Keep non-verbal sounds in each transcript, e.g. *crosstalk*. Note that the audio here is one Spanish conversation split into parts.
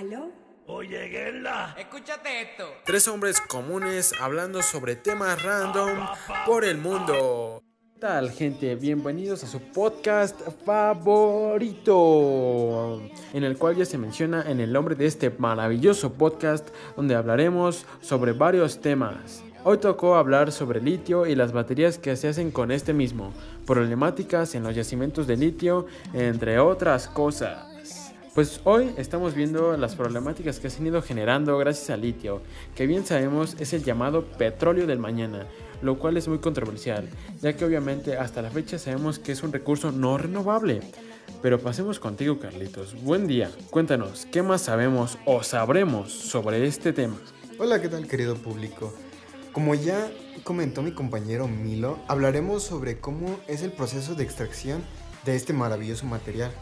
¿Aló? Oye, Gela. Escúchate esto. Tres hombres comunes hablando sobre temas random por el mundo. ¿Qué tal gente? Bienvenidos a su podcast favorito, en el cual ya se menciona en el nombre de este maravilloso podcast donde hablaremos sobre varios temas. Hoy tocó hablar sobre litio y las baterías que se hacen con este mismo, problemáticas en los yacimientos de litio, entre otras cosas. Pues hoy estamos viendo las problemáticas que se han ido generando gracias al litio, que bien sabemos es el llamado petróleo del mañana, lo cual es muy controversial, ya que obviamente hasta la fecha sabemos que es un recurso no renovable. Pero pasemos contigo Carlitos, buen día, cuéntanos, ¿qué más sabemos o sabremos sobre este tema? Hola, ¿qué tal querido público? Como ya comentó mi compañero Milo, hablaremos sobre cómo es el proceso de extracción de este maravilloso material,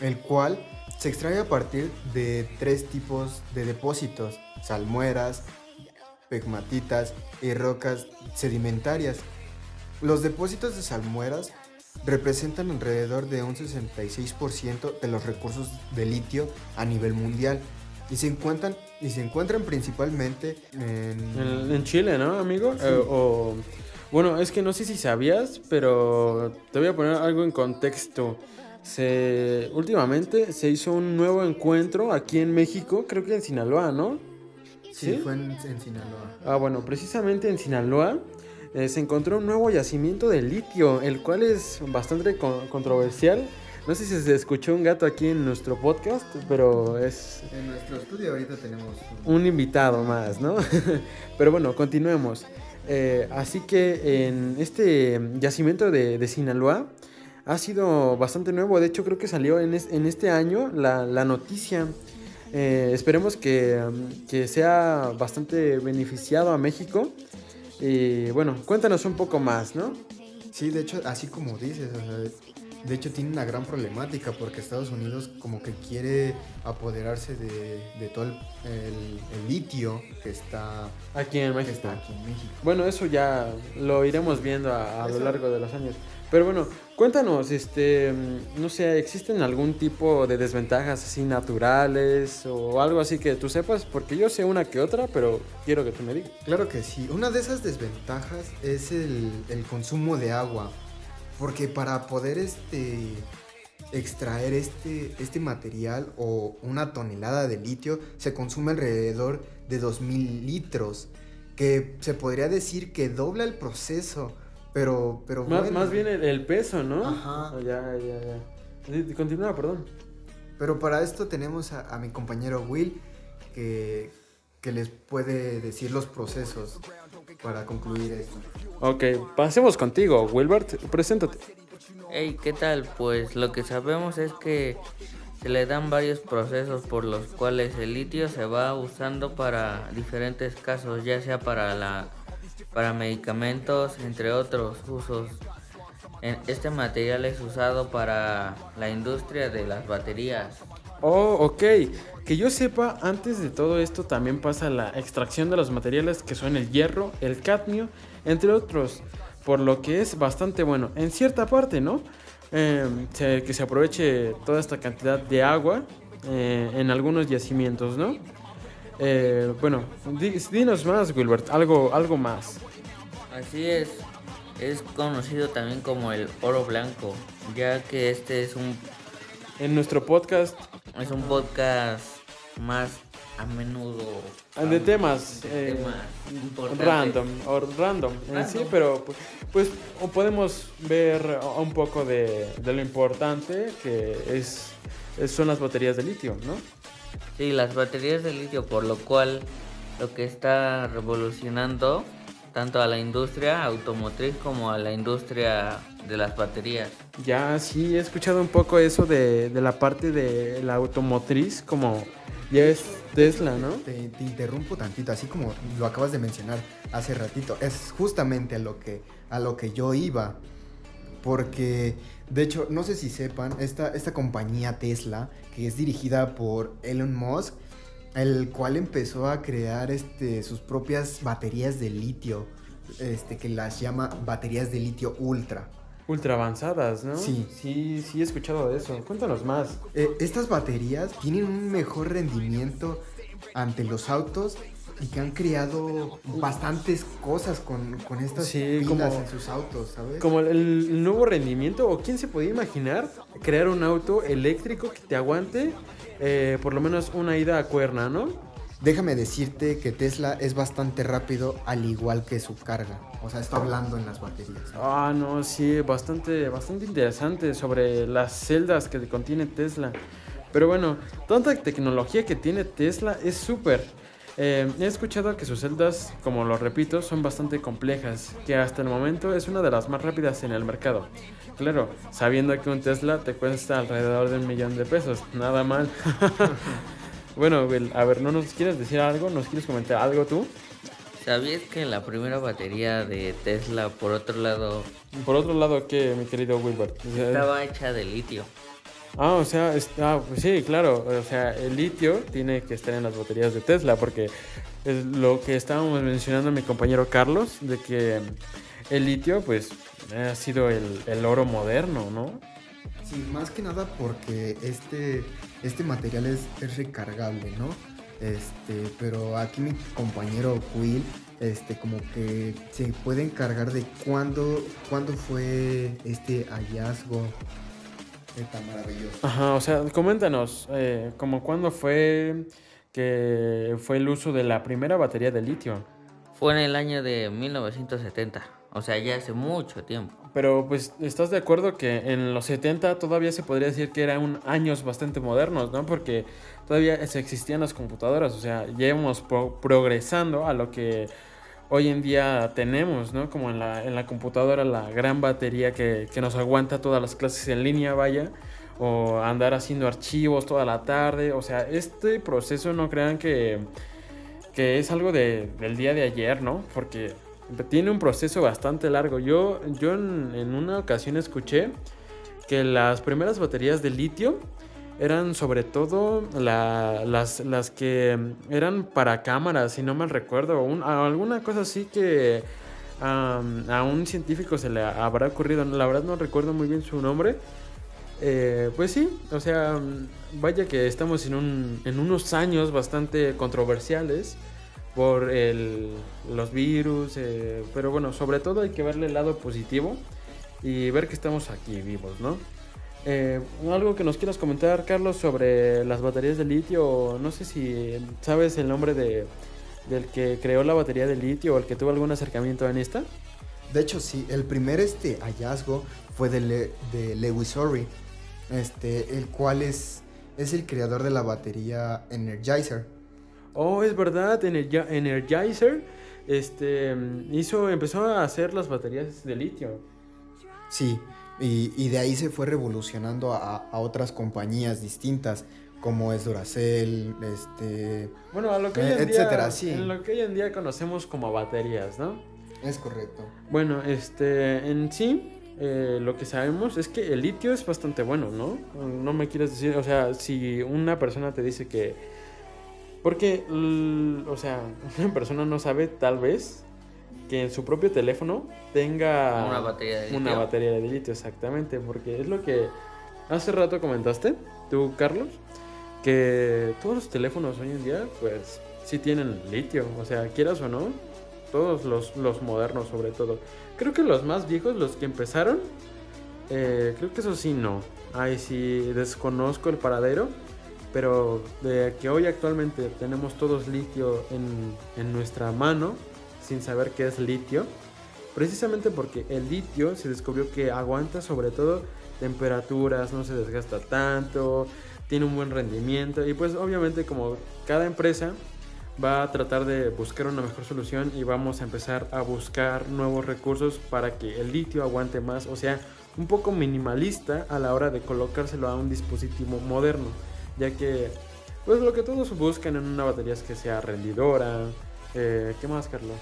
el cual se extrae a partir de tres tipos de depósitos, salmueras, pegmatitas y rocas sedimentarias. Los depósitos de salmueras representan alrededor de un 66% de los recursos de litio a nivel mundial y se encuentran, y se encuentran principalmente en... En, en Chile, ¿no, amigo? Eh, o, bueno, es que no sé si sabías, pero te voy a poner algo en contexto. Se, últimamente se hizo un nuevo encuentro aquí en México, creo que en Sinaloa, ¿no? Sí, fue en, en Sinaloa. Ah, bueno, precisamente en Sinaloa eh, se encontró un nuevo yacimiento de litio, el cual es bastante con- controversial. No sé si se escuchó un gato aquí en nuestro podcast, pero es En nuestro estudio ahorita tenemos un... un invitado más, ¿no? *laughs* Pero bueno, continuemos. Eh, así que en este yacimiento de, de Sinaloa ha sido bastante nuevo. De hecho, creo que salió en, es- en este año la, la noticia. Eh, esperemos que, um, que sea bastante beneficiado a México. Y bueno, cuéntanos un poco más, ¿no? Sí, de hecho, así como dices, o sea, de hecho tiene una gran problemática porque Estados Unidos como que quiere apoderarse de, de todo el, el- el litio que está, Aquí en México. está aquí en México. Bueno, eso ya lo iremos viendo a, a lo largo de los años. Pero bueno, cuéntanos, este, mm, no sé, ¿existen algún tipo de desventajas así naturales o algo así que tú sepas? Porque yo sé una que otra, pero quiero que tú me digas. Claro que sí. Una de esas desventajas es el, el consumo de agua. Porque para poder este, extraer este, este material o una tonelada de litio se consume alrededor de 2.000 litros. Que se podría decir que dobla el proceso. Pero, pero Más, bueno. más bien el, el peso, ¿no? Ajá. Ah, Ya, ya, ya. Continúa, perdón. Pero para esto tenemos a, a mi compañero Will que, que les puede decir los procesos para concluir esto. Ok, pasemos contigo, Wilbert, preséntate. Hey, ¿qué tal? Pues lo que sabemos es que se le dan varios procesos por los cuales el litio se va usando para diferentes casos, ya sea para la para medicamentos, entre otros usos. Este material es usado para la industria de las baterías. Oh, ok. Que yo sepa, antes de todo esto también pasa la extracción de los materiales que son el hierro, el cadmio, entre otros. Por lo que es bastante bueno. En cierta parte, ¿no? Eh, que se aproveche toda esta cantidad de agua eh, en algunos yacimientos, ¿no? Eh, bueno, di- dinos más, Wilbert, algo, algo más. Así es, es conocido también como el oro blanco, ya que este es un En nuestro podcast es un podcast más a menudo Ah, de temas, de eh, temas random o random en sí, Random. pero pu- pues o podemos ver un poco de, de lo importante que es, es- son las baterías de litio, ¿no? Sí, las baterías de litio, por lo cual lo que está revolucionando tanto a la industria automotriz como a la industria de las baterías. Ya sí he escuchado un poco eso de, de la parte de la automotriz, como ya es Tesla, ¿no? Te, te interrumpo tantito, así como lo acabas de mencionar hace ratito. Es justamente a lo que, a lo que yo iba. Porque, de hecho, no sé si sepan, esta, esta compañía Tesla, que es dirigida por Elon Musk, el cual empezó a crear este, sus propias baterías de litio, este, que las llama baterías de litio ultra. Ultra avanzadas, ¿no? Sí. Sí, sí he escuchado de eso. Cuéntanos más. Eh, estas baterías tienen un mejor rendimiento ante los autos y que han creado bastantes cosas con, con estas Sí, pilas como- en sus autos, ¿sabes? Como el, el nuevo rendimiento, o quién se podía imaginar crear un auto eléctrico que te aguante eh, por lo menos una ida a cuerna, ¿no? Déjame decirte que Tesla es bastante rápido al igual que su carga. O sea, está hablando en las baterías. Ah, no, sí, bastante, bastante interesante sobre las celdas que contiene Tesla. Pero bueno, tanta tecnología que tiene Tesla es súper. Eh, he escuchado que sus celdas, como lo repito, son bastante complejas, que hasta el momento es una de las más rápidas en el mercado. Claro, sabiendo que un Tesla te cuesta alrededor de un millón de pesos, nada mal. *laughs* bueno, Will, a ver, ¿no nos quieres decir algo? ¿Nos quieres comentar algo tú? ¿Sabías que la primera batería de Tesla, por otro lado, Por otro lado, ¿qué, mi querido Wilbert? O sea, estaba hecha de litio? Ah, o sea, es- ah, pues sí, claro. O sea, el litio tiene que estar en las baterías de Tesla porque es lo que estábamos mencionando mi compañero Carlos, de que el litio, pues, ha sido el, el oro moderno, ¿no? Sí, más que nada porque este, este material es, es recargable, ¿no? Este, pero aquí mi compañero Will, este, como que se puede encargar de cuándo, cuándo fue este hallazgo tan maravilloso. Ajá, o sea, coméntanos, eh, como cuándo fue que fue el uso de la primera batería de litio. Fue en el año de 1970, o sea, ya hace mucho tiempo. Pero pues, ¿estás de acuerdo que en los 70 todavía se podría decir que eran años bastante modernos, ¿no? Porque todavía existían las computadoras, o sea, ya íbamos pro- progresando a lo que hoy en día tenemos, ¿no? Como en la, en la computadora, la gran batería que, que nos aguanta todas las clases en línea, vaya, o andar haciendo archivos toda la tarde, o sea, este proceso no crean que, que es algo de, del día de ayer, ¿no? Porque tiene un proceso bastante largo. Yo, yo en, una ocasión escuché que las primeras baterías de litio eran sobre todo la- las, que eran para cámaras, si no mal recuerdo, un- alguna cosa así que a un científico se le habrá ocurrido, la verdad no recuerdo muy bien su nombre. Eh, pues sí, o sea, vaya que estamos en, un, en unos años bastante controversiales por el, los virus, eh, pero bueno, sobre todo hay que verle el lado positivo y ver que estamos aquí vivos, ¿no? Eh, algo que nos quieras comentar, Carlos, sobre las baterías de litio, no sé si sabes el nombre de, del que creó la batería de litio o el que tuvo algún acercamiento en esta. De hecho, sí, el primer este hallazgo fue de, Le- de Lewis Orry, este, el cual es, es el creador de la batería Energizer. Oh, es verdad, Energi- Energizer este, hizo, empezó a hacer las baterías de litio. Sí, y, y de ahí se fue revolucionando a, a otras compañías distintas, como es Duracell, este... Bueno, a lo que Eh, hoy en día, etcétera, sí. en lo que hoy en día conocemos como baterías, ¿no? Es correcto. Bueno, este, en sí, eh, lo que sabemos es que el litio es bastante bueno, ¿no? No me quieres decir, o sea, si una persona te dice que... Porque, o sea, *laughs* una persona no sabe, tal vez, que en su propio teléfono tenga... Una batería de Una litio. batería de litio, exactamente, porque es lo que hace rato comentaste, tú, Carlos, que todos los teléfonos hoy en día, pues, sí tienen litio, o sea, quieras o no, todos los, los modernos sobre todo. Creo que los más viejos, los que empezaron, eh, creo que eso sí no. Ay, sí, desconozco el paradero, pero de que hoy actualmente tenemos todos litio en, en nuestra mano, sin saber qué es litio, precisamente porque el litio se descubrió que aguanta sobre todo temperaturas, no se desgasta tanto, tiene un buen rendimiento y pues obviamente como cada empresa va a tratar de buscar una mejor solución y vamos a empezar a buscar nuevos recursos para que el litio aguante más, o sea, un poco minimalista a la hora de colocárselo a un dispositivo moderno, ya que pues lo que todos buscan en una batería es que sea rendidora. Eh, ¿Qué más, Carlos?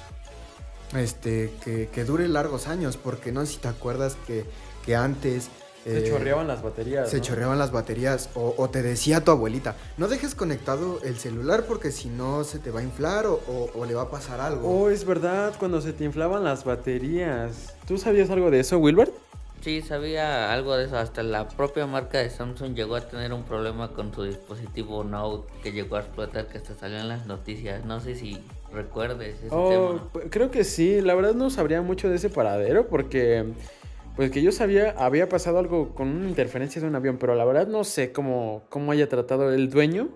Este, que, que dure largos años, porque no sé si te acuerdas que, que antes... Se eh, chorreaban las baterías. Se ¿no? chorreaban las baterías o, o te decía tu abuelita, no dejes conectado el celular porque si no se te va a inflar o, o- o le va a pasar algo. Oh, es verdad, cuando se te inflaban las baterías. ¿Tú sabías algo de eso, Wilbert? Sí, sabía algo de eso. Hasta la propia marca de Samsung llegó a tener un problema con su dispositivo Note que llegó a explotar, que hasta salió en las noticias. No sé si recuerdes ese oh, Creo que sí. La verdad no sabría mucho de ese paradero porque, pues que yo sabía, había pasado algo con una interferencia de un avión, pero la verdad no sé cómo, cómo haya tratado el dueño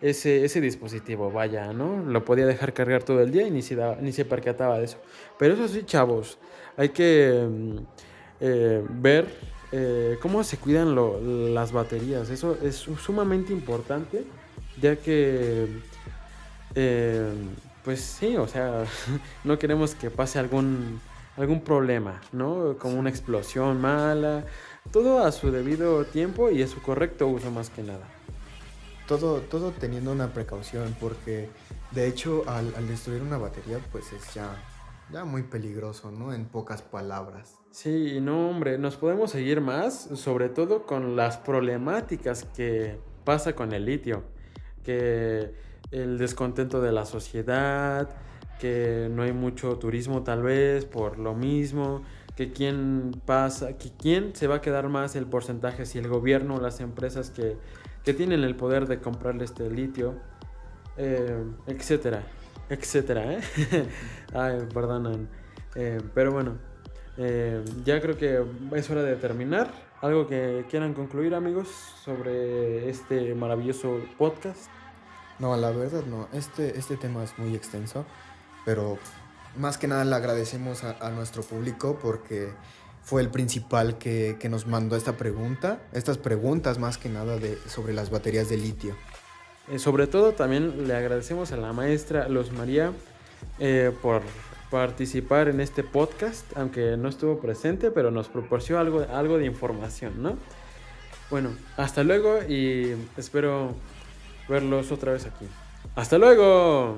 ese, ese dispositivo, vaya, ¿no? Lo podía dejar cargar todo el día y ni se, ni se percataba de eso. Pero eso sí, chavos, hay que eh, ver eh, cómo se cuidan las baterías. Eso es sumamente importante, ya que, eh, pues sí, o sea, *laughs* no queremos que pase algún, algún problema, ¿no? Como una explosión mala. Todo a su debido tiempo y a su correcto uso más que nada todo, todo teniendo una precaución, porque de hecho al, destruir una batería, pues es ya, ya muy peligroso, ¿no? En pocas palabras. Sí, no, hombre, nos podemos seguir más, sobre todo con las problemáticas que pasa con el litio, que el descontento de la sociedad, que no hay mucho turismo tal vez por lo mismo, que quién pasa, que quién se va a quedar más el porcentaje, si el gobierno o las empresas que que tienen el poder de comprarle este litio, eh, etcétera, etcétera, ¿eh? *laughs* Ay, perdonan. Eh, pero bueno, eh, ya creo que es hora de terminar. ¿Algo que quieran concluir, amigos, sobre este maravilloso podcast? No, la verdad no. Este, este tema es muy extenso, pero más que nada le agradecemos a, nuestro público porque fue el principal que, nos mandó esta pregunta, estas preguntas más que nada de, sobre las baterías de litio. Eh, sobre todo también le agradecemos a la maestra Los María eh, por participar en este podcast, aunque no estuvo presente, pero nos proporcionó algo, algo de información, ¿no? Bueno, hasta luego y espero verlos otra vez aquí. ¡Hasta luego!